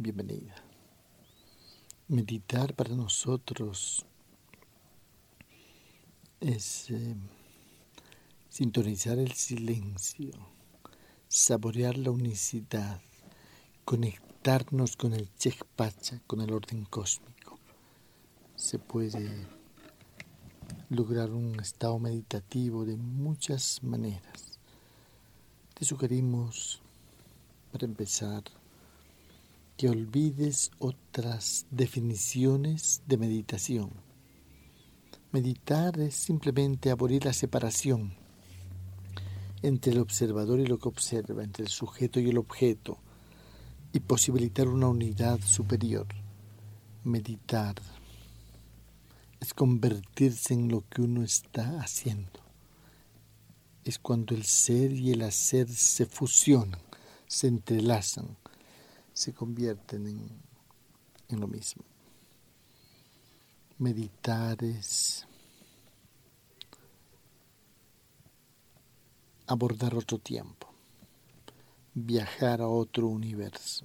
bienvenida. Meditar para nosotros es eh, sintonizar el silencio, saborear la unicidad, conectarnos con el Chekpacha, con el orden cósmico. Se puede lograr un estado meditativo de muchas maneras. Te sugerimos, para empezar, que olvides otras definiciones de meditación. Meditar es simplemente abolir la separación entre el observador y lo que observa, entre el sujeto y el objeto, y posibilitar una unidad superior. Meditar es convertirse en lo que uno está haciendo. Es cuando el ser y el hacer se fusionan, se entrelazan, se convierten en, en lo mismo. Meditar es abordar otro tiempo, viajar a otro universo.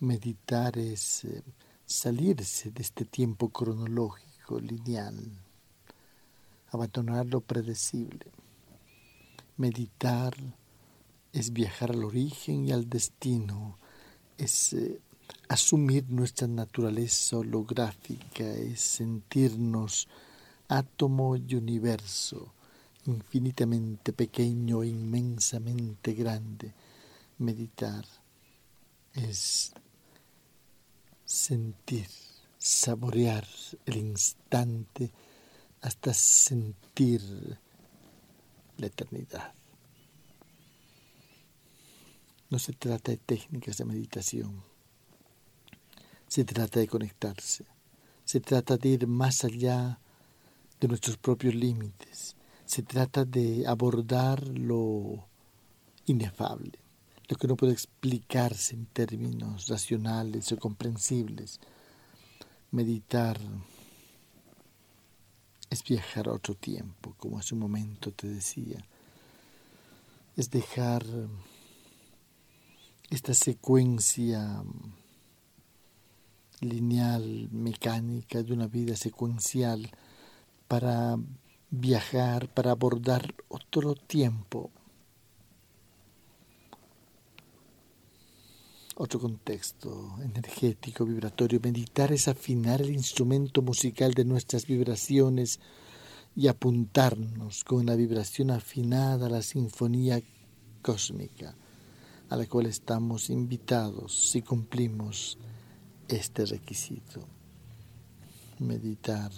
Meditar es eh, salirse de este tiempo cronológico, lineal, abandonar lo predecible. Meditar es viajar al origen y al destino, es eh, asumir nuestra naturaleza holográfica, es sentirnos átomo y universo, infinitamente pequeño e inmensamente grande. Meditar es sentir, saborear el instante hasta sentir la eternidad. No se trata de técnicas de meditación, se trata de conectarse, se trata de ir más allá de nuestros propios límites, se trata de abordar lo inefable, lo que no puede explicarse en términos racionales o comprensibles. Meditar es viajar a otro tiempo, como hace un momento te decía, es dejar esta secuencia lineal, mecánica de una vida secuencial para viajar, para abordar otro tiempo, otro contexto energético, vibratorio. Meditar es afinar el instrumento musical de nuestras vibraciones y apuntarnos con la vibración afinada a la sinfonía cósmica a la cual estamos invitados si cumplimos este requisito. Meditar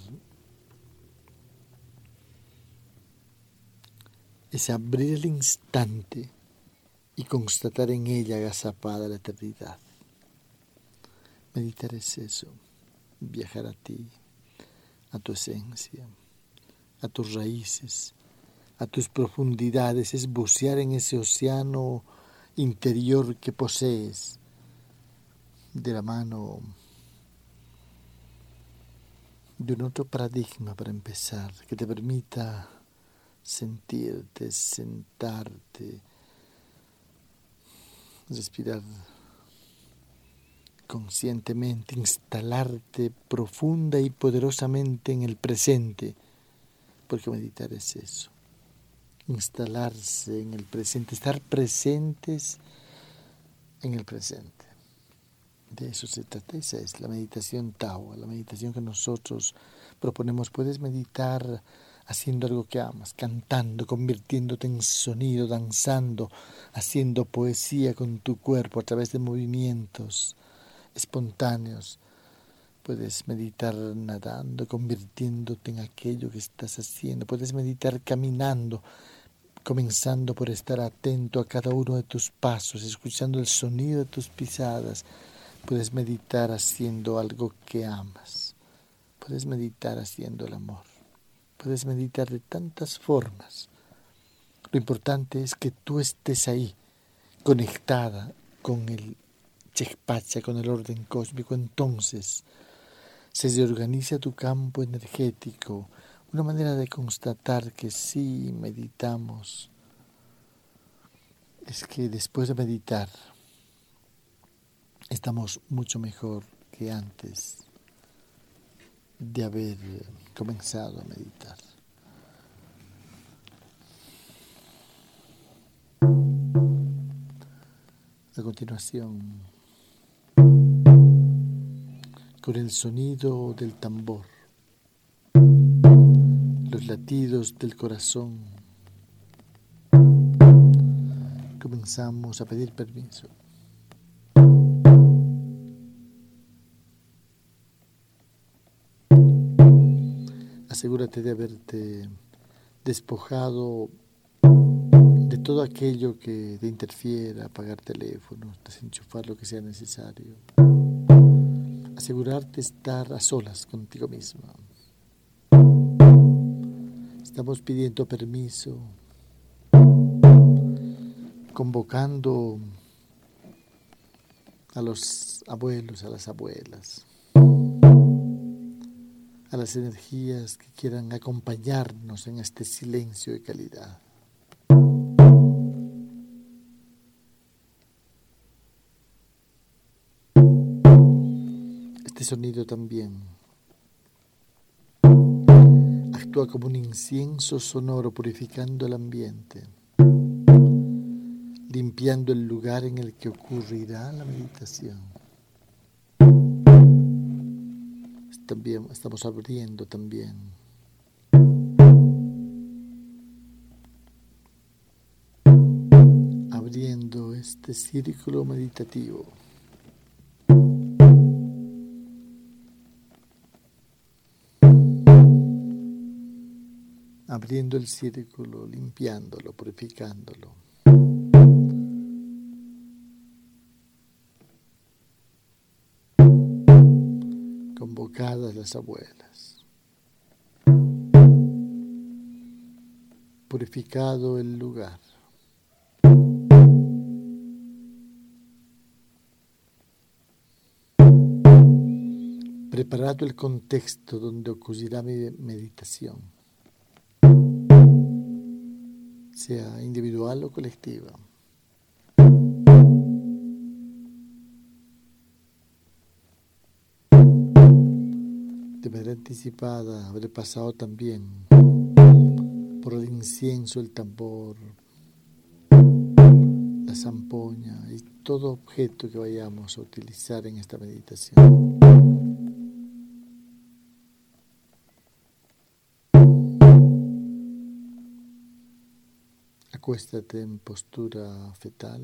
es abrir el instante y constatar en ella agazapada la eternidad. Meditar es eso, viajar a ti, a tu esencia, a tus raíces, a tus profundidades, es bucear en ese océano interior que posees de la mano de un otro paradigma para empezar, que te permita sentirte, sentarte, respirar conscientemente, instalarte profunda y poderosamente en el presente, porque meditar es eso instalarse en el presente, estar presentes en el presente. De eso se trata, esa es la meditación Tao, la meditación que nosotros proponemos. Puedes meditar haciendo algo que amas, cantando, convirtiéndote en sonido, danzando, haciendo poesía con tu cuerpo a través de movimientos espontáneos. Puedes meditar nadando, convirtiéndote en aquello que estás haciendo. Puedes meditar caminando, comenzando por estar atento a cada uno de tus pasos, escuchando el sonido de tus pisadas. Puedes meditar haciendo algo que amas. Puedes meditar haciendo el amor. Puedes meditar de tantas formas. Lo importante es que tú estés ahí, conectada con el Chekpacha, con el orden cósmico. Entonces se reorganiza tu campo energético, una manera de constatar que sí meditamos es que después de meditar estamos mucho mejor que antes de haber comenzado a meditar. A continuación, con el sonido del tambor, los latidos del corazón, comenzamos a pedir permiso. Asegúrate de haberte despojado de todo aquello que te interfiera, apagar teléfonos, desenchufar lo que sea necesario. Asegurarte de estar a solas contigo misma. Estamos pidiendo permiso, convocando a los abuelos, a las abuelas, a las energías que quieran acompañarnos en este silencio de calidad. Este sonido también como un incienso sonoro purificando el ambiente, limpiando el lugar en el que ocurrirá la meditación. También estamos abriendo también abriendo este círculo meditativo. Abriendo el círculo, limpiándolo, purificándolo. Convocadas las abuelas. Purificado el lugar. Preparado el contexto donde ocurrirá mi meditación sea individual o colectiva. De manera anticipada habré pasado también por el incienso, el tambor, la zampoña y todo objeto que vayamos a utilizar en esta meditación. Acuéstate en postura fetal,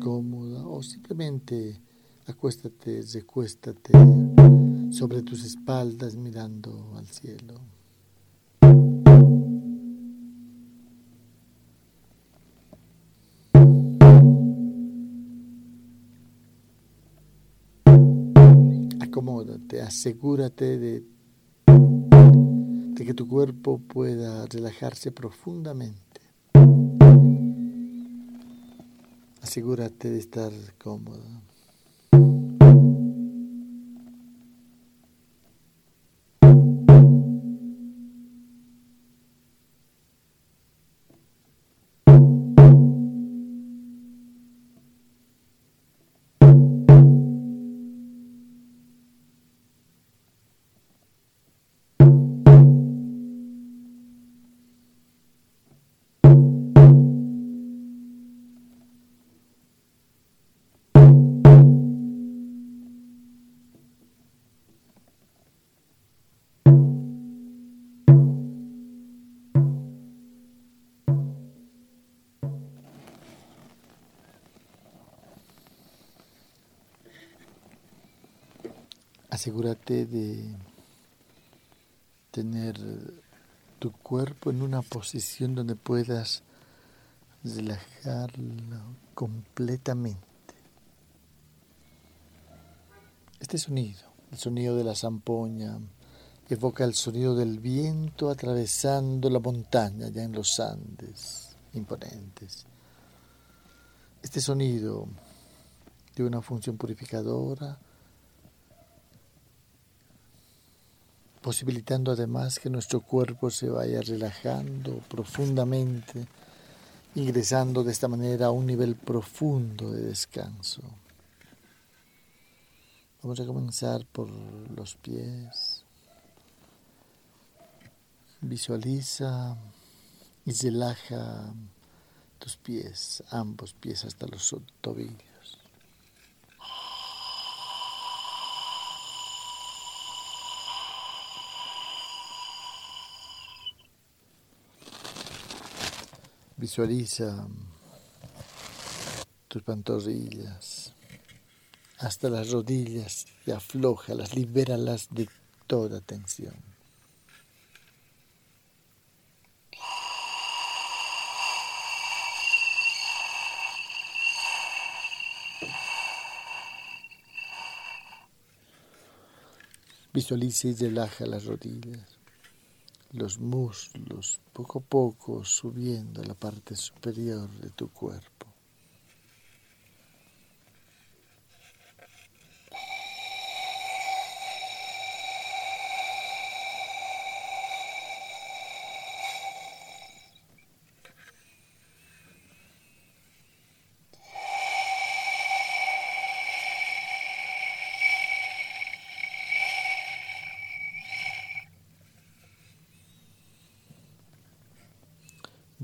cómoda o simplemente acuéstate, recuéstate sobre tus espaldas mirando al cielo. Acomódate, asegúrate de de que tu cuerpo pueda relajarse profundamente. Asegúrate de estar cómodo. Asegúrate de tener tu cuerpo en una posición donde puedas relajarlo completamente. Este sonido, el sonido de la zampoña, evoca el sonido del viento atravesando la montaña ya en los Andes imponentes. Este sonido tiene una función purificadora, posibilitando además que nuestro cuerpo se vaya relajando profundamente, ingresando de esta manera a un nivel profundo de descanso. Vamos a comenzar por los pies. Visualiza y relaja tus pies, ambos pies hasta los tobillos. Visualiza tus pantorrillas hasta las rodillas y aflojalas, libéralas de toda tensión. Visualiza y relaja las rodillas los muslos poco a poco subiendo a la parte superior de tu cuerpo.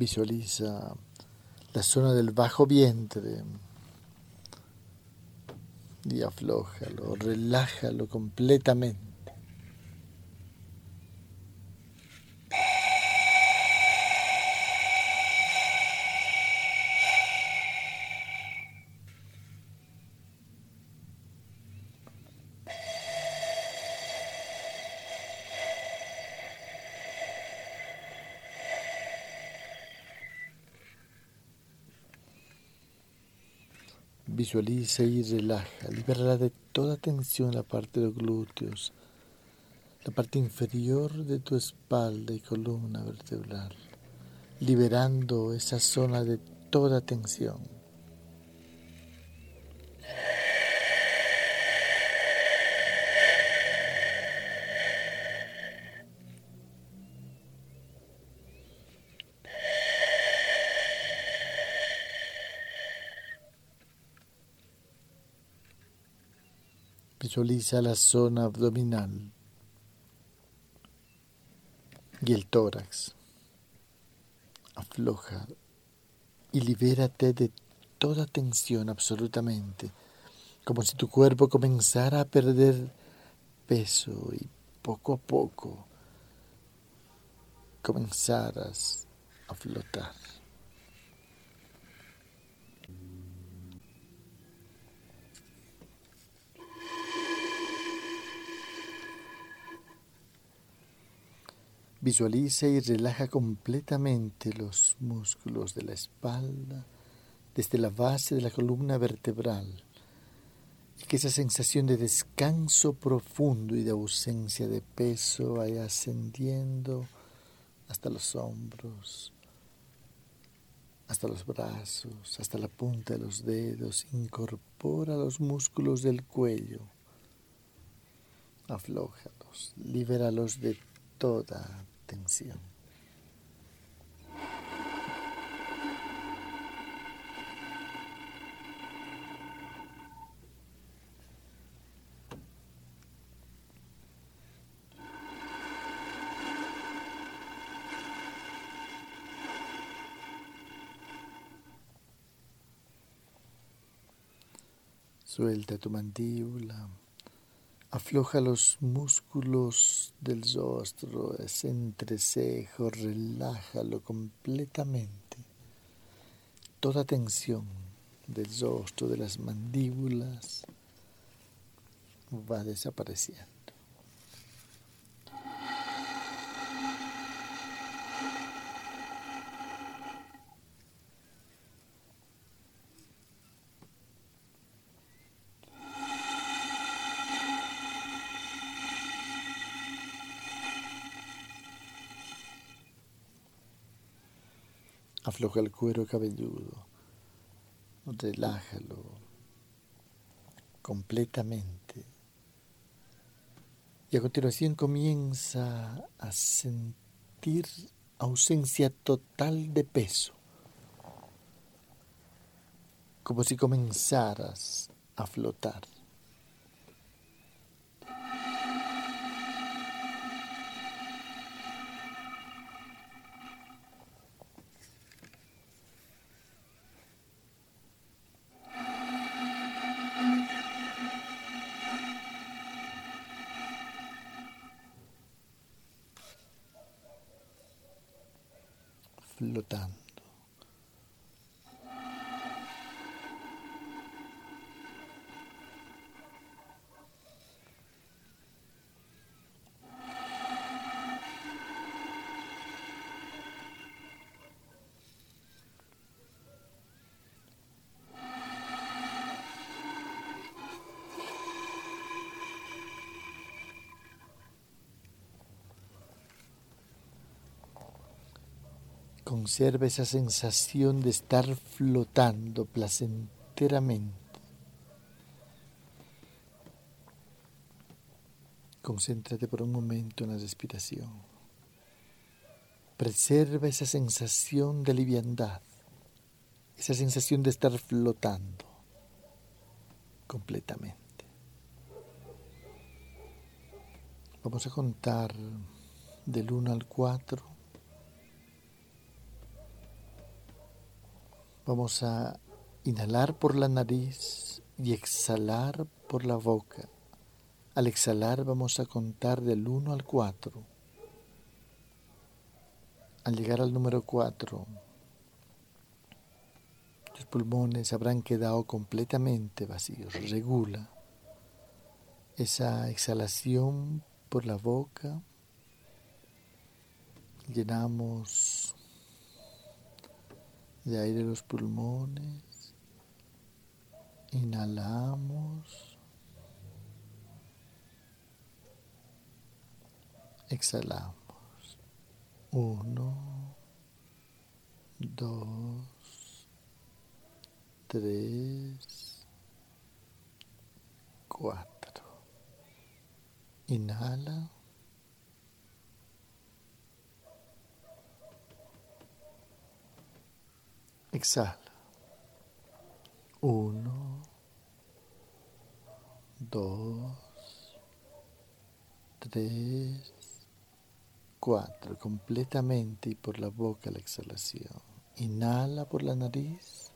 Visualiza la zona del bajo vientre y aflójalo, relájalo completamente. Visualiza y relaja, libera de toda tensión la parte de los glúteos, la parte inferior de tu espalda y columna vertebral, liberando esa zona de toda tensión. Visualiza la zona abdominal y el tórax. Afloja y libérate de toda tensión absolutamente, como si tu cuerpo comenzara a perder peso y poco a poco comenzaras a flotar. Visualiza y relaja completamente los músculos de la espalda desde la base de la columna vertebral y que esa sensación de descanso profundo y de ausencia de peso vaya ascendiendo hasta los hombros, hasta los brazos, hasta la punta de los dedos. Incorpora los músculos del cuello. Aflójalos, libéralos de toda tensión. Suelta tu mandíbula. Afloja los músculos del rostro, ese entrecejo, relájalo completamente. Toda tensión del rostro, de las mandíbulas, va desapareciendo. Afloja el cuero cabelludo, relájalo completamente. Y a continuación comienza a sentir ausencia total de peso, como si comenzaras a flotar. flotando. Conserva esa sensación de estar flotando placenteramente. Concéntrate por un momento en la respiración. Preserva esa sensación de liviandad, esa sensación de estar flotando completamente. Vamos a contar del 1 al 4 Vamos a inhalar por la nariz y exhalar por la boca. Al exhalar vamos a contar del 1 al 4. Al llegar al número 4, los pulmones habrán quedado completamente vacíos. Regula esa exhalación por la boca. Llenamos de aire los pulmones. Inhalamos. Exhalamos. Uno, dos, tres, cuatro. Inhala. Exhala. Uno, dos, tres, cuatro. Completamente y por la boca la exhalación. Inhala por la nariz.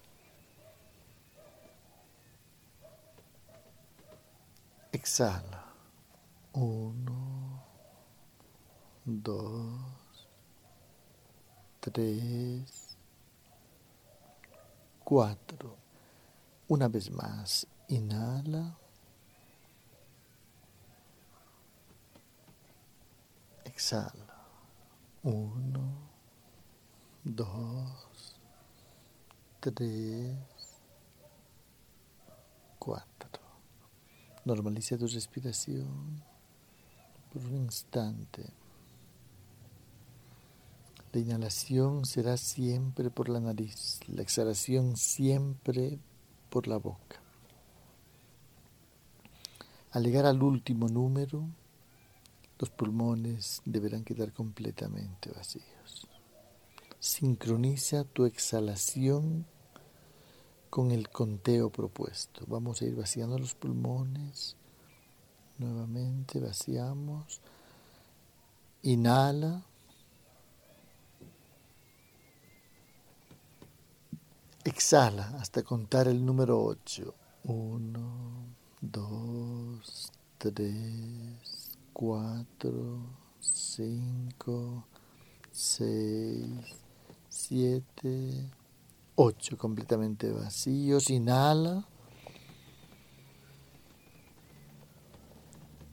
Exhala. Uno, dos, tres, Cuatro. Una vez más, inhala. Exhala. Uno, dos, tres, cuatro. Normaliza tu respiración por un instante. La inhalación será siempre por la nariz, la exhalación siempre por la boca. Al llegar al último número, los pulmones deberán quedar completamente vacíos. Sincroniza tu exhalación con el conteo propuesto. Vamos a ir vaciando los pulmones. Nuevamente vaciamos. Inhala. Exhala hasta contar el número 8. 1, 2, 3, 4, 5, 6, 7, 8 completamente vacíos. Inhala.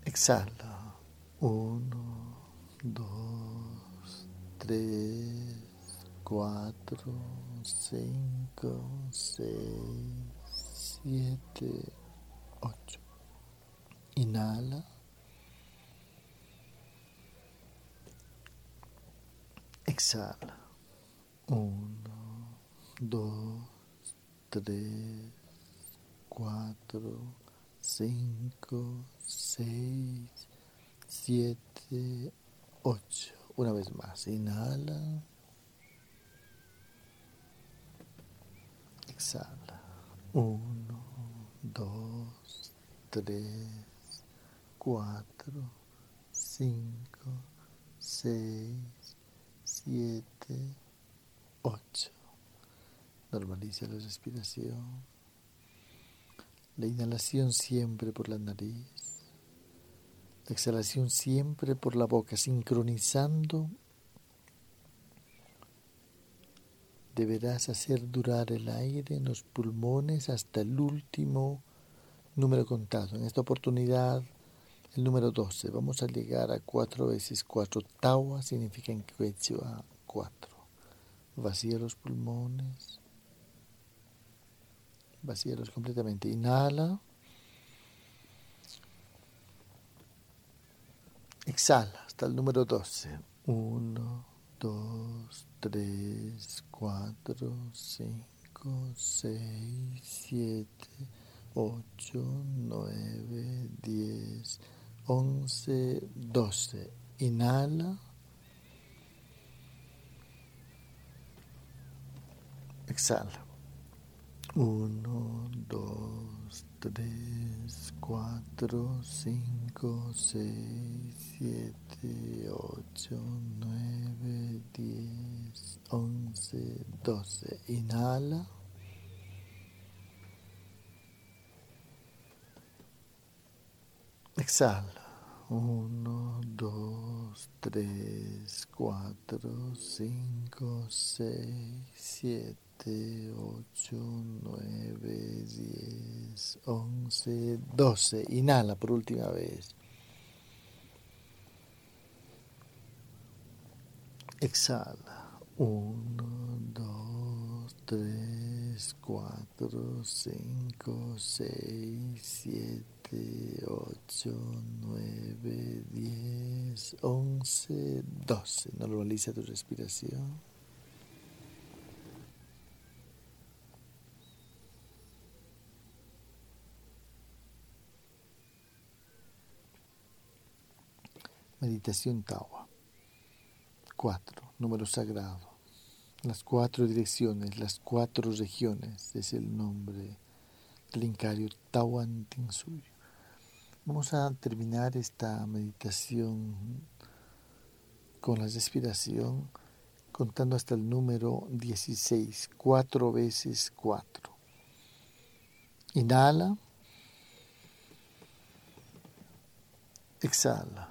Exhala. 1, 2, 3, 4, cinco, seis, siete, ocho. Inhala. Exhala. Uno, dos, tres, cuatro, cinco, seis, siete, ocho. Una vez más. Inhala. Exhala. Uno, dos, tres, cuatro, cinco, seis, siete, ocho. Normaliza la respiración. La inhalación siempre por la nariz. La exhalación siempre por la boca, sincronizando deberás hacer durar el aire en los pulmones hasta el último número contado. En esta oportunidad, el número 12. Vamos a llegar a 4 veces 4. Tawa significa en quechua 4. Vacía los pulmones. Vacíalos completamente. Inhala. Exhala hasta el número 12. 1, 2, 3, 4, 5, 6, 7, 8, 9, 10, 11, 12. Inhala. Exhala. 1, 2, 3, 4, 5, 6, 7, 8, 9, 10, 11, 12. Inhala. Exhala. 1, 2, 3, 4, 5, 6, 7. 8, 9, 10, 11, 12. Inhala por última vez. Exhala. 1, 2, 3, 4, 5, 6, 7, 8, 9, 10, 11, 12. Normaliza tu respiración. Meditación Tawa. 4. Número sagrado. Las cuatro direcciones, las cuatro regiones, es el nombre del incario Tawan Tinsuyo. Vamos a terminar esta meditación con la respiración contando hasta el número 16, cuatro veces cuatro. Inhala. Exhala.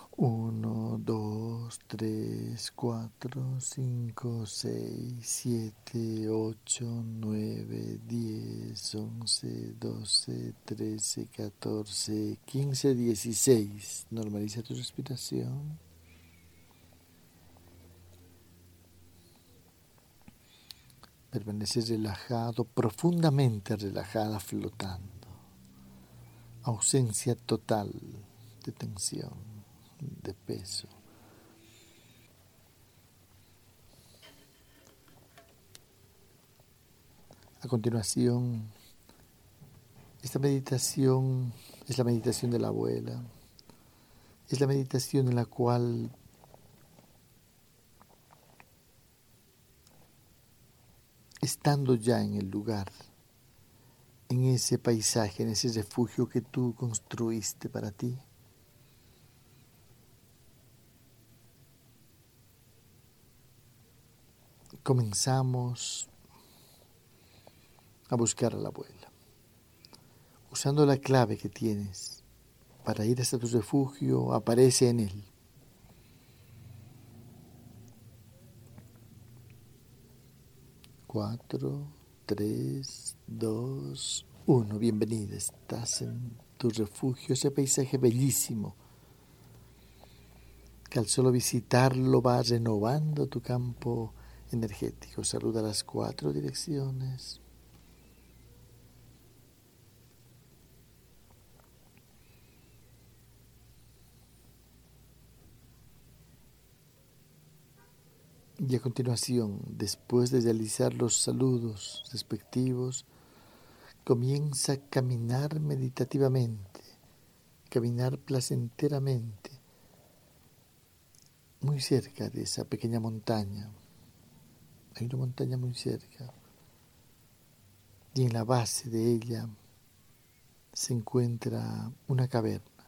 1, 2, 3, 4, 5, 6, 7, 8, 9, 10, 11, 12, 13, 14, 15, 16. Normaliza tu respiración. Permaneces relajado, profundamente relajada, flotando. Ausencia total de tensión de peso. A continuación, esta meditación es la meditación de la abuela, es la meditación en la cual estando ya en el lugar, en ese paisaje, en ese refugio que tú construiste para ti, comenzamos a buscar a la abuela, usando la clave que tienes para ir hasta tu refugio, aparece en él. Cuatro, tres, dos, uno. Bienvenida, estás en tu refugio, ese paisaje bellísimo que al solo visitarlo va renovando tu campo energético. Saluda las cuatro direcciones. Y a continuación, después de realizar los saludos respectivos, comienza a caminar meditativamente, caminar placenteramente, muy cerca de esa pequeña montaña. Hay una montaña muy cerca. Y en la base de ella se encuentra una caverna,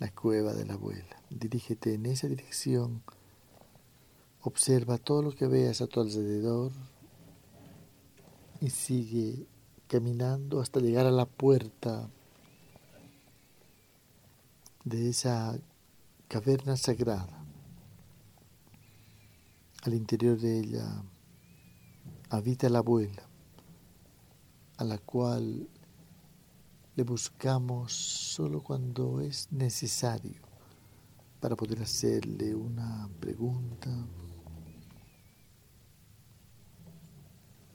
la cueva de la abuela. Dirígete en esa dirección Observa todo lo que veas a tu alrededor y sigue caminando hasta llegar a la puerta de esa caverna sagrada. Al interior de ella habita la abuela, a la cual le buscamos solo cuando es necesario para poder hacerle una pregunta,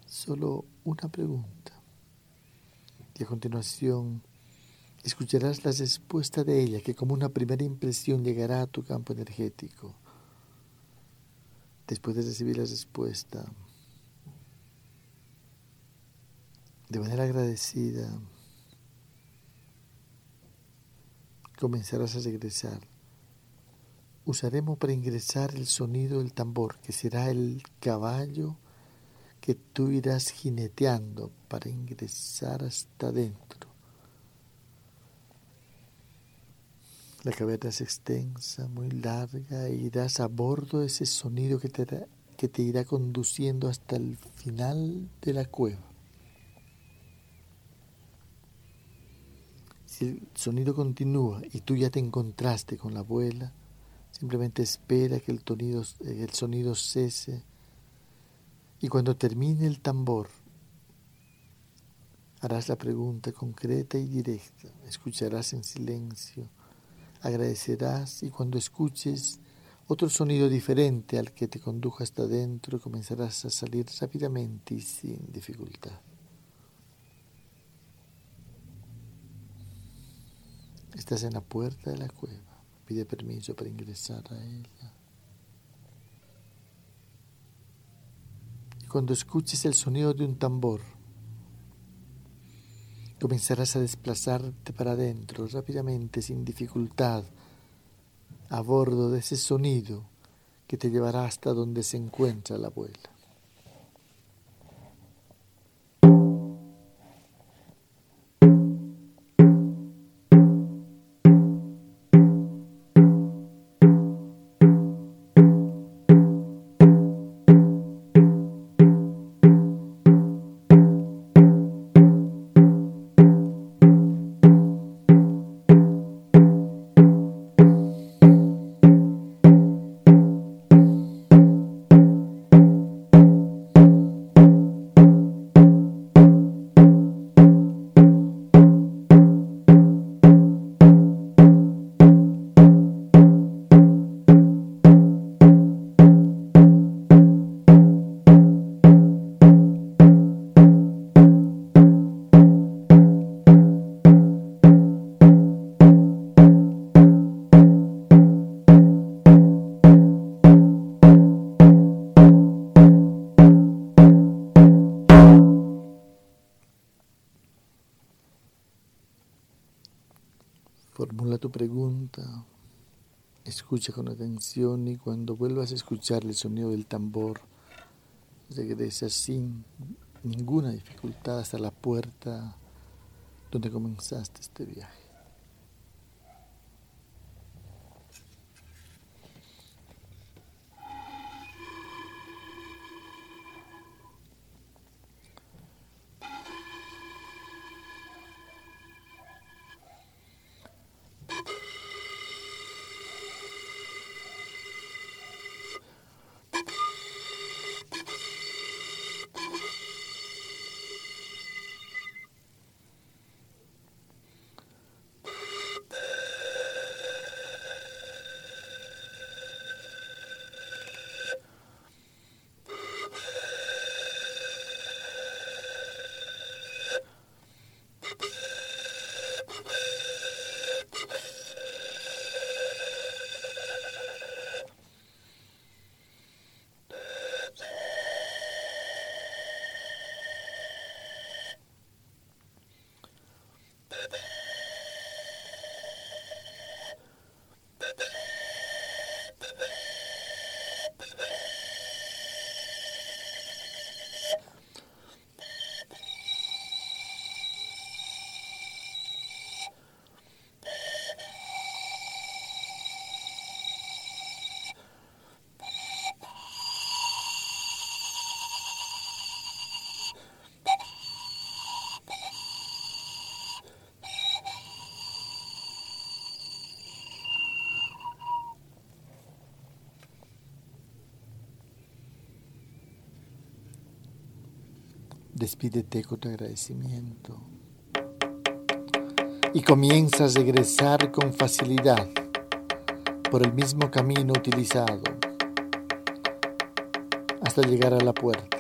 solo una pregunta. Y a continuación escucharás la respuesta de ella, que como una primera impresión llegará a tu campo energético. Después de recibir la respuesta, de manera agradecida, comenzarás a regresar. Usaremos para ingresar el sonido del tambor, que será el caballo que tú irás jineteando para ingresar hasta adentro. La caverna es extensa, muy larga, e irás a bordo ese sonido que te, que te irá conduciendo hasta el final de la cueva. Si el sonido continúa y tú ya te encontraste con la abuela, simplemente espera que el, el sonido cese y cuando termine el tambor, harás la pregunta concreta y directa, escucharás en silencio, agradecerás y cuando escuches otro sonido diferente al que te condujo hasta adentro, comenzarás a salir rápidamente y sin dificultad. Estás en la puerta de la cueva, pide permiso para ingresar a ella. cuando escuches el sonido de un tambor, comenzarás a desplazarte para adentro rápidamente, sin dificultad, a bordo de ese sonido que te llevará hasta donde se encuentra la abuela. Escucha con atención y cuando vuelvas a escuchar el sonido del tambor, regresa sin ninguna dificultad hasta la puerta donde comenzaste este viaje. Despídete con agradecimiento y comienza a regresar con facilidad por el mismo camino utilizado hasta llegar a la puerta.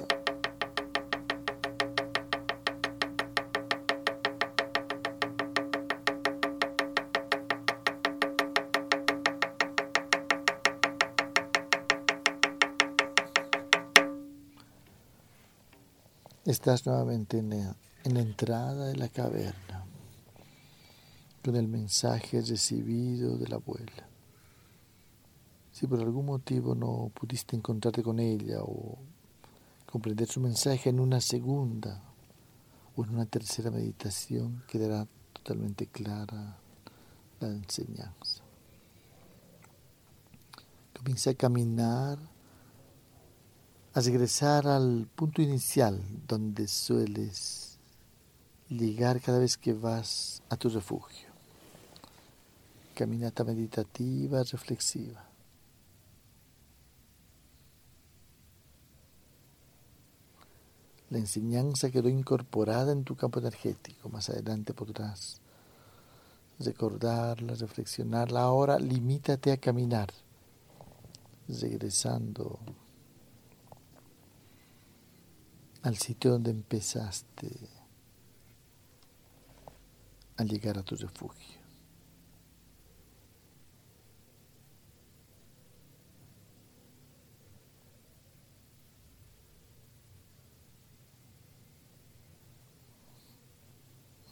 Estás nuevamente en la, en la entrada de la caverna con el mensaje recibido de la abuela. Si por algún motivo no pudiste encontrarte con ella o comprender su mensaje en una segunda o en una tercera meditación, quedará totalmente clara la enseñanza. Comienza a caminar a regresar al punto inicial donde sueles llegar cada vez que vas a tu refugio. Caminata meditativa, reflexiva. La enseñanza quedó incorporada en tu campo energético. Más adelante podrás recordarla, reflexionarla. Ahora limítate a caminar, regresando al sitio donde empezaste al llegar a tu refugio.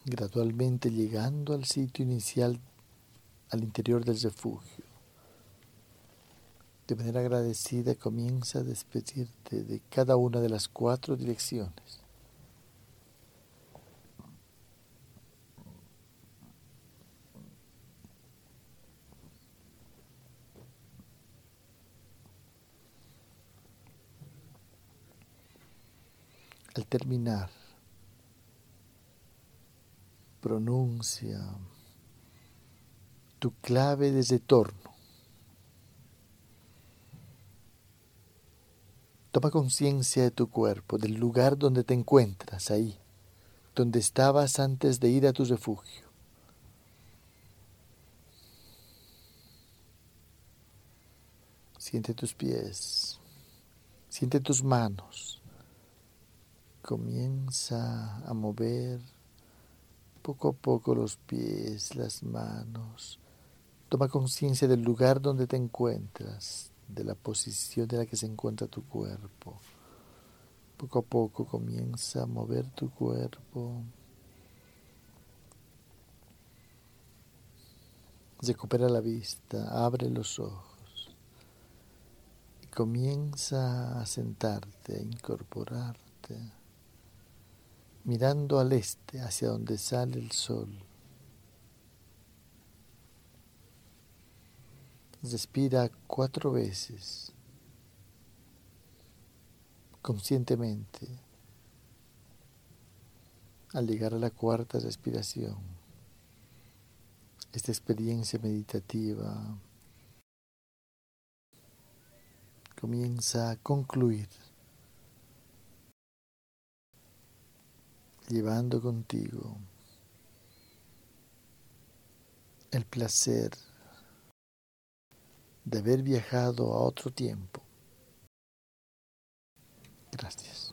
Gradualmente llegando al sitio inicial, al interior del refugio. De manera agradecida comienza a despedirte de cada una de las cuatro direcciones. Al terminar, pronuncia tu clave de retorno. Toma conciencia de tu cuerpo, del lugar donde te encuentras, ahí, donde estabas antes de ir a tu refugio. Siente tus pies, siente tus manos. Comienza a mover poco a poco los pies, las manos. Toma conciencia del lugar donde te encuentras, de la posición de la que se encuentra tu cuerpo. Poco a poco comienza a mover tu cuerpo. Recupera la vista, abre los ojos y comienza a sentarte, a incorporarte, mirando al este, hacia donde sale el sol. Respira cuatro veces conscientemente. Al llegar a la cuarta respiración, esta experiencia meditativa comienza a concluir, llevando contigo el placer de haber viajado a otro tiempo. Gracias.